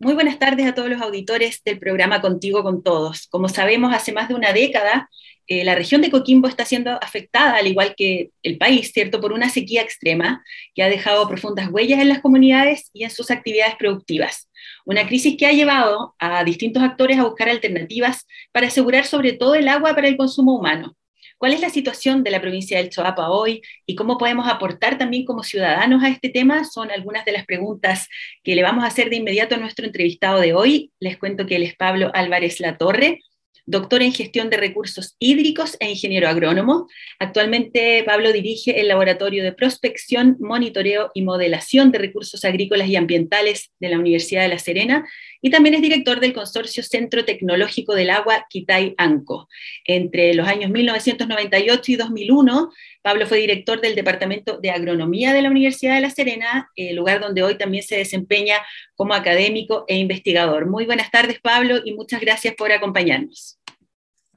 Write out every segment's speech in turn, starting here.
Muy buenas tardes a todos los auditores del programa Contigo con Todos. Como sabemos, hace más de una década, eh, la región de Coquimbo está siendo afectada, al igual que el país, ¿cierto?, por una sequía extrema que ha dejado profundas huellas en las comunidades y en sus actividades productivas. Una crisis que ha llevado a distintos actores a buscar alternativas para asegurar sobre todo el agua para el consumo humano. ¿Cuál es la situación de la provincia del Choapa hoy y cómo podemos aportar también como ciudadanos a este tema? Son algunas de las preguntas que le vamos a hacer de inmediato a nuestro entrevistado de hoy. Les cuento que él es Pablo Álvarez Latorre, doctor en gestión de recursos hídricos e ingeniero agrónomo. Actualmente Pablo dirige el Laboratorio de Prospección, Monitoreo y Modelación de Recursos Agrícolas y Ambientales de la Universidad de La Serena y también es director del Consorcio Centro Tecnológico del Agua Quitay Anco. Entre los años 1998 y 2001, Pablo fue director del Departamento de Agronomía de la Universidad de La Serena, lugar donde hoy también se desempeña como académico e investigador. Muy buenas tardes, Pablo, y muchas gracias por acompañarnos.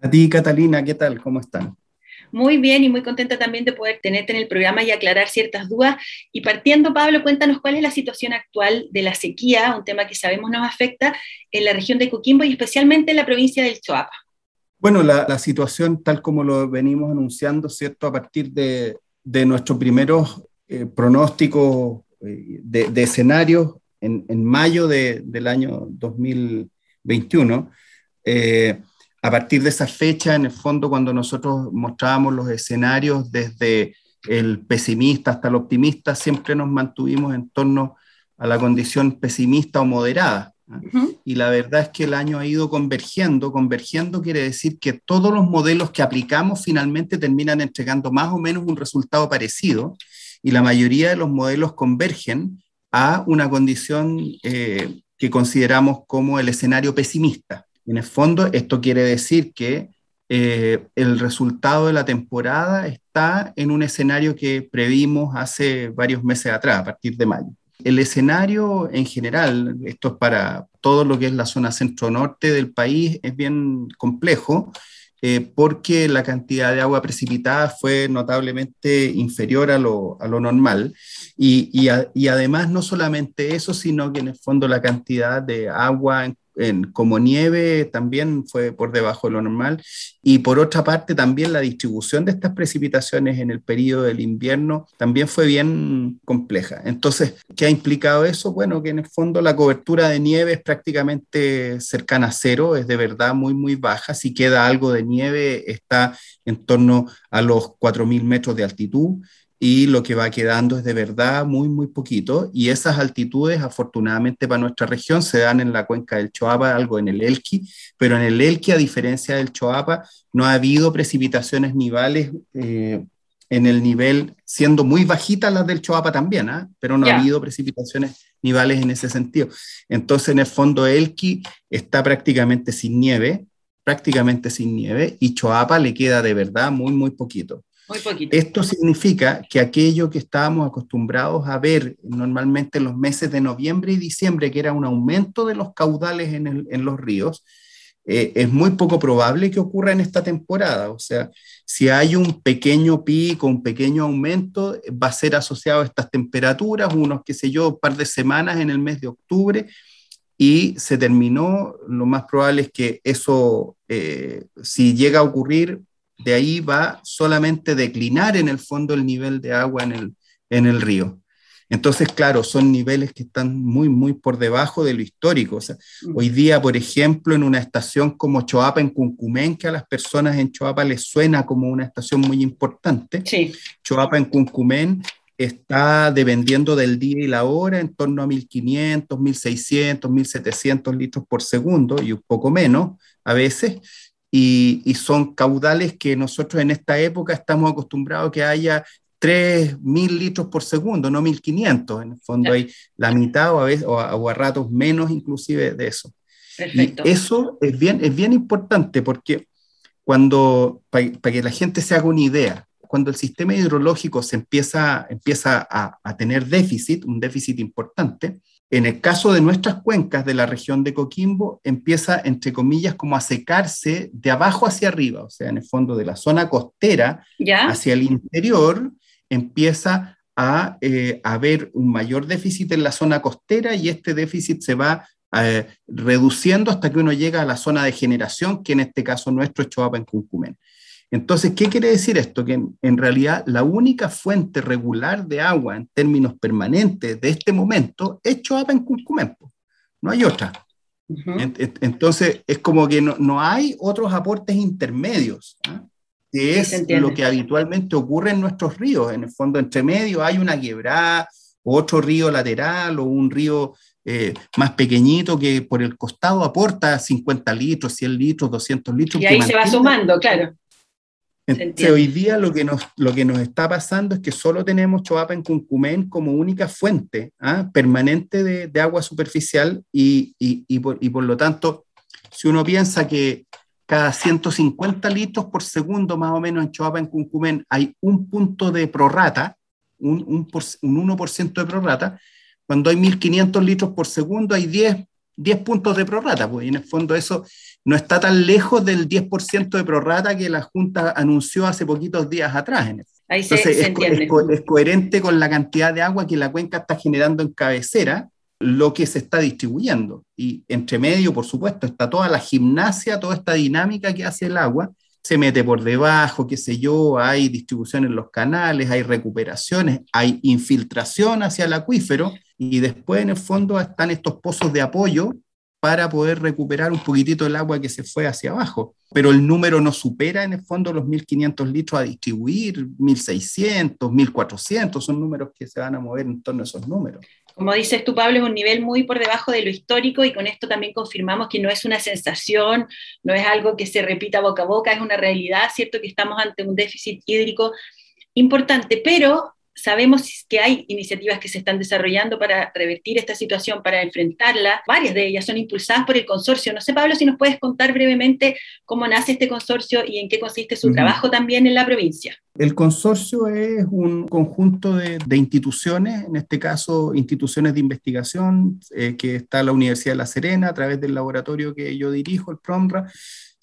A ti, Catalina, ¿qué tal? ¿Cómo están? Muy bien y muy contenta también de poder tenerte en el programa y aclarar ciertas dudas. Y partiendo, Pablo, cuéntanos cuál es la situación actual de la sequía, un tema que sabemos nos afecta en la región de Coquimbo y especialmente en la provincia del Choapa. Bueno, la, situación tal como lo venimos anunciando, ¿cierto? A partir de, nuestros primeros eh, pronósticos eh, de, escenarios en, mayo del año 2021, eh, a partir de esa fecha, en el fondo, cuando nosotros mostrábamos los escenarios desde el pesimista hasta el optimista, siempre nos mantuvimos en torno a la condición pesimista o moderada. Y la verdad es que el año ha ido convergiendo. Convergiendo quiere decir que todos los modelos que aplicamos finalmente terminan entregando más o menos un resultado parecido y la mayoría de los modelos convergen a una condición eh, que consideramos como el escenario pesimista. En el fondo, esto quiere decir que eh, el resultado de la temporada está en un escenario que previmos hace varios meses atrás, a partir de mayo. El escenario en general, esto es para todo lo que es la zona centro-norte del país, es bien complejo eh, porque la cantidad de agua precipitada fue notablemente inferior a lo, normal. Y, y, y, además no solamente eso, sino que en el fondo la cantidad de agua en como nieve también fue por debajo de lo normal. Y por otra parte, también la distribución de estas precipitaciones en el periodo del invierno también fue bien compleja. Entonces, ¿qué ha implicado eso? Bueno, que en el fondo la cobertura de nieve es prácticamente cercana a cero, es de verdad muy, muy baja. Si queda algo de nieve, está en torno a los 4.000 metros de altitud y lo que va quedando es de verdad muy, muy poquito. Y esas altitudes, afortunadamente para nuestra región, se dan en la cuenca del Choapa, algo en el Elqui, pero en el Elqui, a diferencia del Choapa, no ha habido precipitaciones nivales eh, en el nivel, siendo muy bajitas las del Choapa también, ¿ah? pero no ha habido precipitaciones nivales en ese sentido. Entonces, en el fondo, Elqui está prácticamente sin nieve, prácticamente sin nieve, y Choapa le queda de verdad muy, muy poquito. Esto significa que aquello que estábamos acostumbrados a ver normalmente en los meses de noviembre y diciembre, que era un aumento de los caudales en, los ríos, eh, es muy poco probable que ocurra en esta temporada. O sea, si hay un pequeño pico, un pequeño aumento, va a ser asociado a estas temperaturas, unos, qué sé yo, un par de semanas en el mes de octubre, y se terminó. Lo más probable es que eso, eh, si llega a ocurrir, de ahí va solamente declinar en el fondo el nivel de agua en el, en el río. Entonces, claro, son niveles que están muy, muy por debajo de lo histórico. O sea, mm. hoy día, por ejemplo, en una estación como Choapa, en Cuncumén, que a las personas en Choapa les suena como una estación muy importante, sí. Choapa en Cuncumén está dependiendo del día y la hora en torno a 1.500, 1.600, 1.700 litros por segundo y un poco menos a veces y, son caudales que nosotros en esta época estamos acostumbrados a que haya 3.000 litros por segundo, no 1.500. En el fondo hay la mitad o a, veces, o a, ratos menos inclusive de eso. Perfecto. Y eso es bien, es bien importante porque cuando, para, que la gente se haga una idea, cuando el sistema hidrológico se empieza, empieza a, a tener déficit, un déficit importante, en el caso de nuestras cuencas de la región de Coquimbo, empieza, entre comillas, como a secarse de abajo hacia arriba, o sea, en el fondo de la zona costera hacia el interior, empieza a eh, haber un mayor déficit en la zona costera y este déficit se va eh, reduciendo hasta que uno llega a la zona de generación, que en este caso nuestro es Choapa en Cuncumén. Entonces, ¿qué quiere decir esto? Que en, realidad la única fuente regular de agua en términos permanentes de este momento es Choapa en Cuncumén. No hay otra. Entonces, es como que no, hay otros aportes intermedios, ¿ah? que es lo que habitualmente ocurre en nuestros ríos. En el fondo, entre medio hay una quebrada, otro río lateral o un río eh, más pequeñito que por el costado aporta 50 litros, 100 litros, 200 litros. Y ahí se va sumando, claro. Entonces, hoy día lo que, nos, lo que nos está pasando es que solo tenemos Choapa en Cuncumén como única fuente ¿ah? permanente de, de, agua superficial y, y, y, por, y, por, lo tanto, si uno piensa que cada 150 litros por segundo más o menos en Choapa en Cuncumén hay un punto de prorata, un, un, un 1% de prorata, cuando hay 1.500 litros por segundo hay 10, 10 puntos de prorata, pues en el fondo eso no está tan lejos del 10% de prorata que la Junta anunció hace poquitos días atrás. Ahí se, Entonces, es, es, coherente con la cantidad de agua que la cuenca está generando en cabecera, lo que se está distribuyendo. Y entre medio, por supuesto, está toda la gimnasia, toda esta dinámica que hace el agua. Se mete por debajo, qué sé yo, hay distribución en los canales, hay recuperaciones, hay infiltración hacia el acuífero y después en el fondo están estos pozos de apoyo para poder recuperar un poquitito el agua que se fue hacia abajo. Pero el número no supera en el fondo los 1.500 litros a distribuir, 1.600, 1.400, son números que se van a mover en torno a esos números. Como dices tú, Pablo, es un nivel muy por debajo de lo histórico y con esto también confirmamos que no es una sensación, no es algo que se repita boca a boca, es una realidad, ¿cierto? Que estamos ante un déficit hídrico importante, pero sabemos que hay iniciativas que se están desarrollando para revertir esta situación, para enfrentarla. Varias de ellas son impulsadas por el consorcio. No sé, Pablo, si nos puedes contar brevemente cómo nace este consorcio y en qué consiste su trabajo también en la provincia. El consorcio es un conjunto de, instituciones, en este caso instituciones de investigación, eh, que está la Universidad de La Serena a través del laboratorio que yo dirijo, el PROMRA,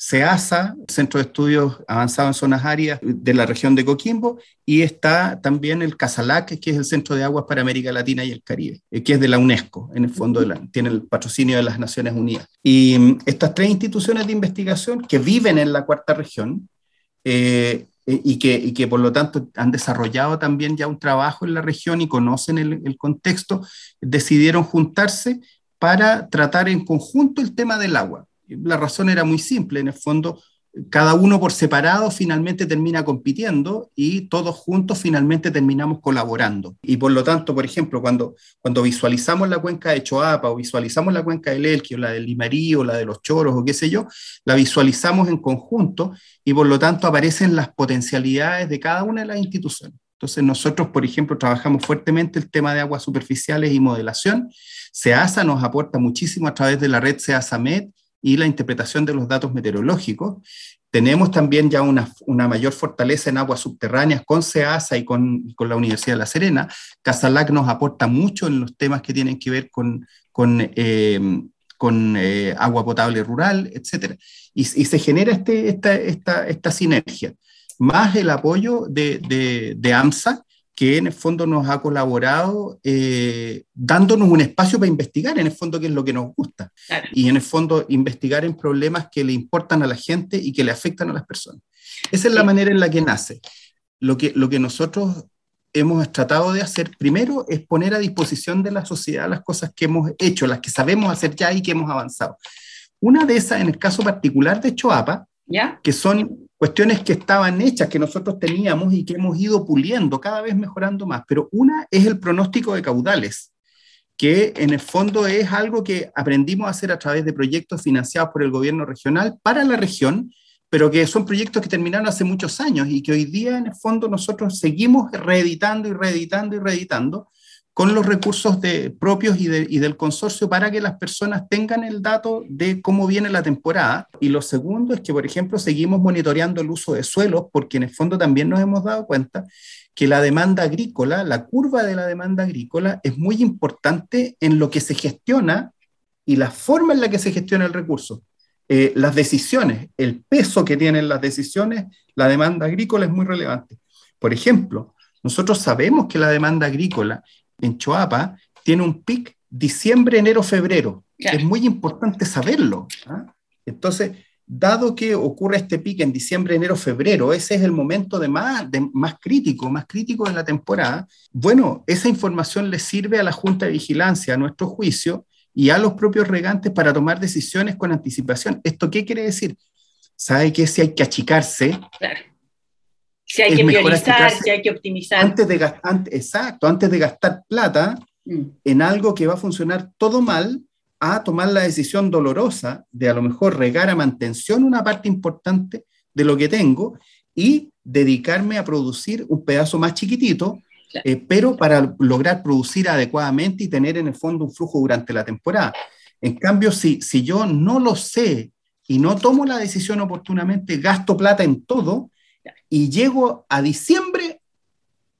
CEASA, Centro de Estudios Avanzados en Zonas Áridas de la región de Coquimbo, y está también el CASALAC, que es el Centro de Aguas para América Latina y el Caribe, eh, que es de la UNESCO, en el fondo tiene el patrocinio de las Naciones Unidas. Y mm, estas tres instituciones de investigación que viven en la cuarta región, eh, y, que, por lo tanto han desarrollado también ya un trabajo en la región y conocen el contexto, decidieron juntarse para tratar en conjunto el tema del agua la razón era muy simple, en el fondo, cada uno por separado finalmente termina compitiendo y todos juntos finalmente terminamos colaborando. Y por lo tanto, por ejemplo, cuando, cuando visualizamos la cuenca de Choapa o visualizamos la cuenca del Elqui o la del Limarí o la de los Choros o qué sé yo, la visualizamos en conjunto y por lo tanto aparecen las potencialidades de cada una de las instituciones. Entonces nosotros, por ejemplo, trabajamos fuertemente el tema de aguas superficiales y modelación. SEASA nos aporta muchísimo a través de la red SEASA-MED y la interpretación de los datos meteorológicos. Tenemos también ya una, una mayor fortaleza en aguas subterráneas con SEASA y con, con, la Universidad de La Serena. Casalac nos aporta mucho en los temas que tienen que ver con, con, eh, con eh, agua potable rural, etc. Y, y, se genera este, esta, esta, esta sinergia, más el apoyo de, de, de AMSA, que en el fondo nos ha colaborado eh, dándonos un espacio para investigar, en el fondo, qué es lo que nos gusta. Y en el fondo, investigar en problemas que le importan a la gente y que le afectan a las personas. Esa es la manera en la que nace. Lo que, lo que nosotros hemos tratado de hacer primero es poner a disposición de la sociedad las cosas que hemos hecho, las que sabemos hacer ya y que hemos avanzado. Una de esas, en el caso particular de Choapa, ¿Ya? que son cuestiones que estaban hechas, que nosotros teníamos y que hemos ido puliendo, cada vez mejorando más. Pero una es el pronóstico de caudales, que en el fondo es algo que aprendimos a hacer a través de proyectos financiados por el gobierno regional para la región, pero que son proyectos que terminaron hace muchos años y que hoy día en el fondo nosotros seguimos reeditando y reeditando y reeditando con los recursos de, propios y, y, del consorcio para que las personas tengan el dato de cómo viene la temporada. Y lo segundo es que, por ejemplo, seguimos monitoreando el uso de suelos, porque en el fondo también nos hemos dado cuenta que la demanda agrícola, la curva de la demanda agrícola es muy importante en lo que se gestiona y la forma en la que se gestiona el recurso. Eh, las decisiones, el peso que tienen las decisiones, la demanda agrícola es muy relevante. Por ejemplo, nosotros sabemos que la demanda agrícola en Choapa tiene un pic diciembre, enero, febrero. Es muy importante saberlo. ¿ah? Entonces, dado que ocurre este pique en diciembre, enero, febrero, ese es el momento de más, de más crítico, más crítico de la temporada, bueno, esa información le sirve a la Junta de Vigilancia, a nuestro juicio, y a los propios regantes para tomar decisiones con anticipación. ¿Esto qué quiere decir? ¿Sabe que si hay que achicarse? Claro. Si hay que priorizar, si hay que optimizar. Antes de, exacto, antes de gastar plata mm. en algo que va a funcionar todo mal, a tomar la decisión dolorosa de a lo mejor regar a mantención una parte importante de lo que tengo y dedicarme a producir un pedazo más chiquitito, eh, pero para lograr producir adecuadamente y tener en el fondo un flujo durante la temporada. En cambio, si, si yo no lo sé y no tomo la decisión oportunamente, gasto plata en todo y llego a diciembre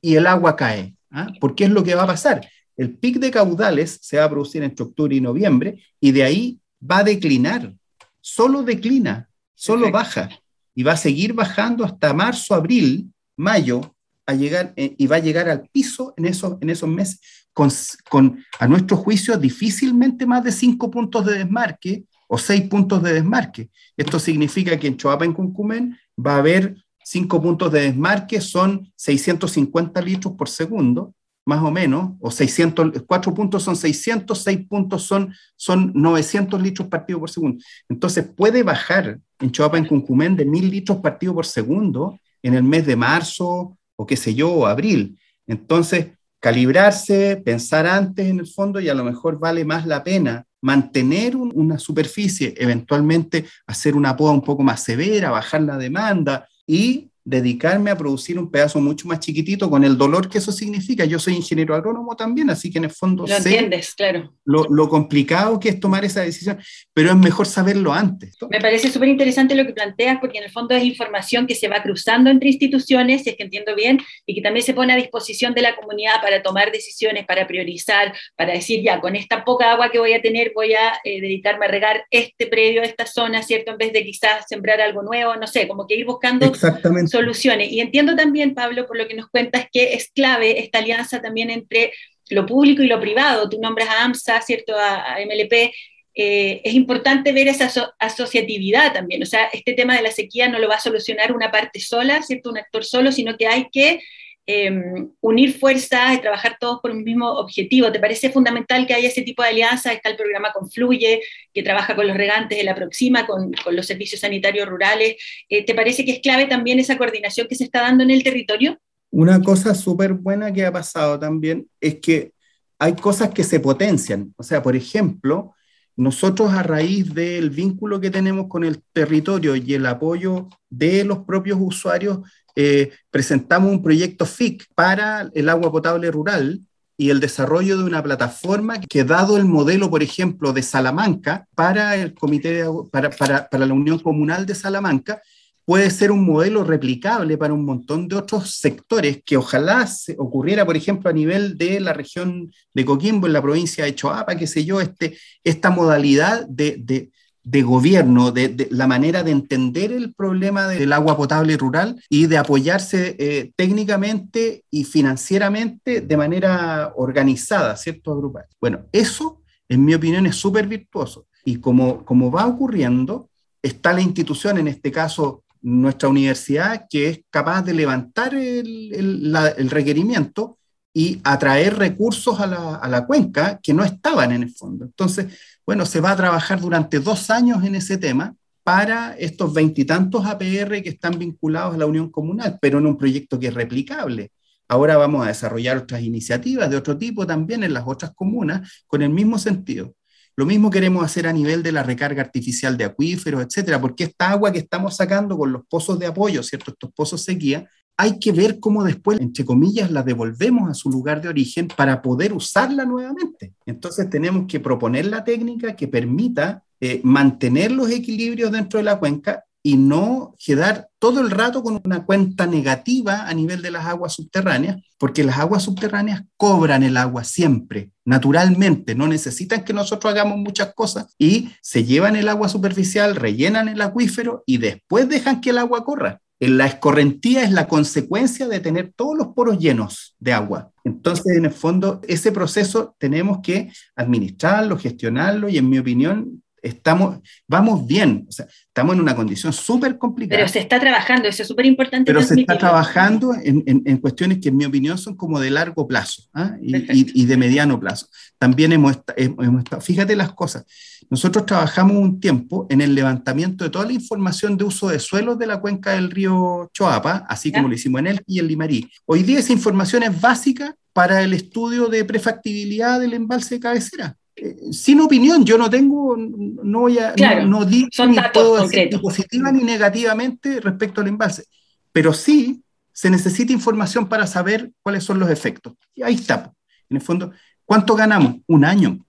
y el agua cae. ¿ah? Porque es lo que va a pasar el pic de caudales se va a producir entre octubre y noviembre y de ahí va a declinar, solo declina, solo baja y va a seguir bajando hasta marzo, abril, mayo, a llegar, eh, y va a llegar al piso en esos, en esos meses con, con, a nuestro juicio, difícilmente más de cinco puntos de desmarque o seis puntos de desmarque. Esto significa que en Choapa, en Cuncumen, va a haber cinco puntos de desmarque, son 650 litros por segundo, más o menos, o 600, 4 puntos son 600, 6 puntos son, son 900 litros partido por segundo. Entonces puede bajar en Choapa, en Cuncumén, de 1000 litros partido por segundo en el mes de marzo o qué sé yo, o abril. Entonces, calibrarse, pensar antes en el fondo y a lo mejor vale más la pena mantener una superficie, eventualmente hacer una poda un poco más severa, bajar la demanda y dedicarme a producir un pedazo mucho más chiquitito con el dolor que eso significa. Yo soy ingeniero agrónomo también, así que en el fondo lo entiendes, claro. Lo, complicado que es tomar esa decisión, pero es mejor saberlo antes. Me parece súper interesante lo que planteas, porque en el fondo es información que se va cruzando entre instituciones, si es que entiendo bien, y que también se pone a disposición de la comunidad para tomar decisiones, para priorizar, para decir, ya, con esta poca agua que voy a tener, voy a eh, dedicarme a regar este predio, esta zona, ¿cierto? En vez de quizás sembrar algo nuevo, no sé, como que ir buscando Exactamente soluciones. Y entiendo también, Pablo, por lo que nos cuentas, que es clave esta alianza también entre lo público y lo privado. Tú nombras a AMSA, ¿cierto? A, MLP. Eh, es importante ver esa asociatividad también. O sea, este tema de la sequía no lo va a solucionar una parte sola, ¿cierto? Un actor solo, sino que hay que Em, unir fuerzas y trabajar todos por un mismo objetivo. ¿Te parece fundamental que haya ese tipo de alianza? Está el programa Confluye, que trabaja con los regantes de la Proxima, con, con los servicios sanitarios rurales. Eh, ¿Te parece que es clave también esa coordinación que se está dando en el territorio? Una cosa súper buena que ha pasado también es que hay cosas que se potencian. O sea, por ejemplo, nosotros a raíz del vínculo que tenemos con el territorio y el apoyo de los propios usuarios, eh, presentamos un proyecto FIC para el agua potable rural y el desarrollo de una plataforma que, dado el modelo, por ejemplo, de Salamanca, para el Comité para, para, para la Unión Comunal de Salamanca, puede ser un modelo replicable para un montón de otros sectores que ojalá se ocurriera, por ejemplo, a nivel de la región de Coquimbo, en la provincia de Choapa, qué sé yo, este, esta modalidad de, de, gobierno, de, la manera de entender el problema del agua potable rural y de apoyarse eh, técnicamente y financieramente de manera organizada, ¿cierto? Agrupar. Bueno, eso, en mi opinión, es súper virtuoso. Y como, como va ocurriendo, está la institución, en este caso nuestra universidad, que es capaz de levantar el, requerimiento y atraer recursos a la, cuenca que no estaban en el fondo. Entonces, bueno, se va a trabajar durante dos años en ese tema para estos veintitantos APR que están vinculados a la Unión Comunal, pero en un proyecto que es replicable. Ahora vamos a desarrollar otras iniciativas de otro tipo también en las otras comunas con el mismo sentido. Lo mismo queremos hacer a nivel de la recarga artificial de acuíferos, etcétera, porque esta agua que estamos sacando con los pozos de apoyo, ¿cierto? Estos pozos sequía, hay que ver cómo después, entre comillas, la devolvemos a su lugar de origen para poder usarla nuevamente. Entonces tenemos que proponer la técnica que permita eh, mantener los equilibrios dentro de la cuenca y no quedar todo el rato con una cuenta negativa a nivel de las aguas subterráneas, porque las aguas subterráneas cobran el agua siempre, naturalmente, no necesitan que nosotros hagamos muchas cosas y se llevan el agua superficial, rellenan el acuífero y después dejan que el agua corra. La escorrentía es la consecuencia de tener todos los poros llenos de agua. Entonces, en el fondo, ese proceso tenemos que administrarlo, gestionarlo y, en mi opinión, estamos, vamos bien, o sea, estamos en una condición súper complicada. Pero se está trabajando, eso es súper importante. Pero se está trabajando en, en, cuestiones que en mi opinión son como de largo plazo ¿ah? y, y, de mediano plazo. También hemos, hemos estado, fíjate las cosas, nosotros trabajamos un tiempo en el levantamiento de toda la información de uso de suelos de la cuenca del río Choapa, así como lo hicimos en el y en Limarí. Hoy día esa información es básica para el estudio de prefactibilidad del embalse de cabecera. Eh, sin opinión, yo no tengo, no voy a, no, ni puedo decir ni positiva ni negativamente respecto al embalse, pero sí se necesita información para saber cuáles son los efectos. Y ahí está. En el fondo, ¿cuánto ganamos? Un año.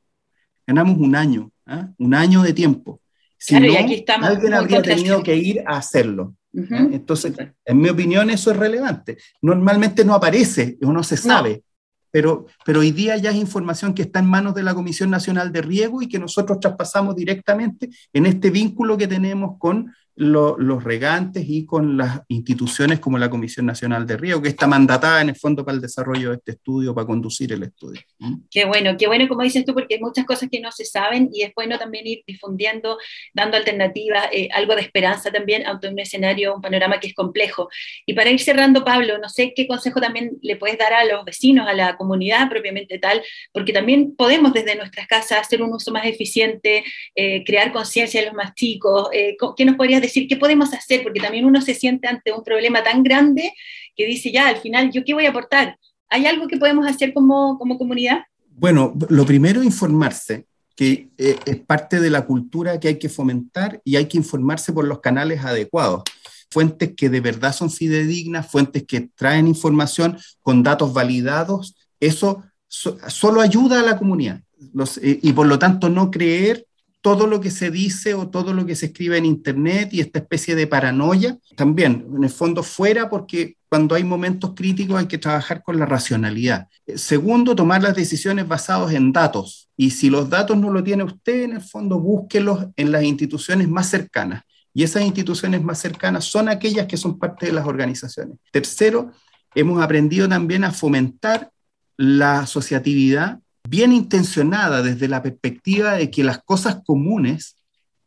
Ganamos un año, ¿ah? un año de tiempo. Si no, alguien habría tenido que ir a hacerlo. ¿ah? Entonces, en mi opinión, eso es relevante. Normalmente no aparece o no se sabe pero, pero hoy día ya es información que está en manos de la Comisión Nacional de Riego y que nosotros traspasamos directamente en este vínculo que tenemos con los regantes y con las instituciones como la Comisión Nacional de Río, que está mandatada en el fondo para el desarrollo de este estudio, para conducir el estudio. Qué bueno, qué bueno como dices tú, porque hay muchas cosas que no se saben y es bueno también ir difundiendo, dando alternativas, eh, algo de esperanza también ante un escenario, un panorama que es complejo. Y para ir cerrando, Pablo, no sé qué consejo también le puedes dar a los vecinos, a la comunidad propiamente tal, porque también podemos desde nuestras casas hacer un uso más eficiente, eh, crear conciencia en los más chicos. Eh, ¿Qué nos podrías decir? Decir, ¿qué podemos hacer? Porque también uno se siente ante un problema tan grande que dice, ya, al final, ¿yo qué voy a aportar? ¿Hay algo que podemos hacer como, como comunidad? Bueno, lo primero, informarse, que eh, es parte de la cultura que hay que fomentar y hay que informarse por los canales adecuados. Fuentes que de verdad son fidedignas, fuentes que traen información con datos validados, eso solo ayuda a la comunidad. Eh, y por lo tanto no creer todo lo que se dice o todo lo que se escribe en Internet y esta especie de paranoia, también, en el fondo, fuera porque cuando hay momentos críticos hay que trabajar con la racionalidad. Eh, segundo, tomar las decisiones basadas en datos. Y si los datos no lo tiene usted, en el fondo, búsquelos en las instituciones más cercanas. Y esas instituciones más cercanas son aquellas que son parte de las organizaciones. Tercero, hemos aprendido también a fomentar la asociatividad bien intencionada desde la perspectiva de que las cosas comunes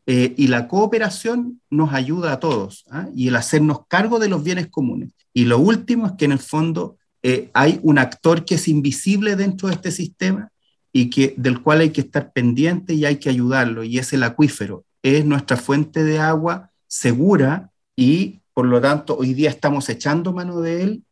eh, y la cooperación nos ayuda a todos ¿ah? y el hacernos cargo de los bienes comunes. Y lo último es que en el fondo eh, hay un actor que es invisible dentro de este sistema y que, del cual hay que estar pendiente y hay que ayudarlo, y es el acuífero. Es nuestra fuente de agua segura y por lo tanto hoy día estamos echando mano de él.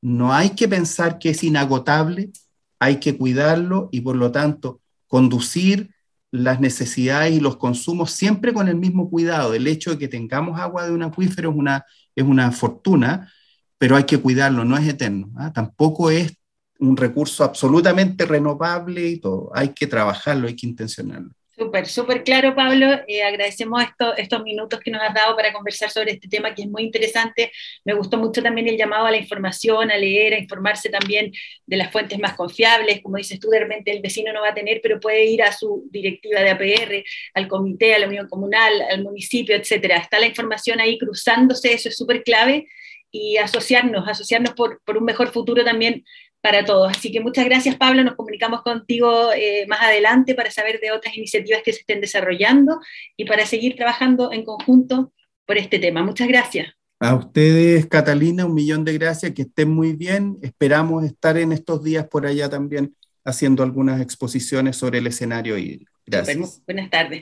No hay que pensar que es inagotable, hay que cuidarlo y por lo tanto conducir las necesidades y los consumos siempre con el mismo cuidado. El hecho de que tengamos agua de un acuífero es una, es una fortuna, pero hay que cuidarlo, no es eterno. ¿ah? Tampoco es un recurso absolutamente renovable y todo. Hay que trabajarlo, hay que intencionarlo. Súper, súper claro, Pablo. Eh, agradecemos estos minutos que nos has dado para conversar sobre este tema que es muy interesante. Me gustó mucho también el llamado a la información, a leer, a informarse también de las fuentes más confiables. Como dices tú, de repente el vecino no va a tener, pero puede ir a su directiva de APR, al comité, a la unión comunal, al municipio, etcétera. Está la información ahí cruzándose, eso es súper clave. Y asociarnos, asociarnos por, por un mejor futuro también para todos. Así que muchas gracias, Pablo. Nos comunicamos contigo eh, más adelante para saber de otras iniciativas que se estén desarrollando y para seguir trabajando en conjunto por este tema. Muchas gracias. A ustedes, Catalina, un millón de gracias, que estén muy bien. Esperamos estar en estos días por allá también haciendo algunas exposiciones sobre el escenario y Gracias. Buenas tardes.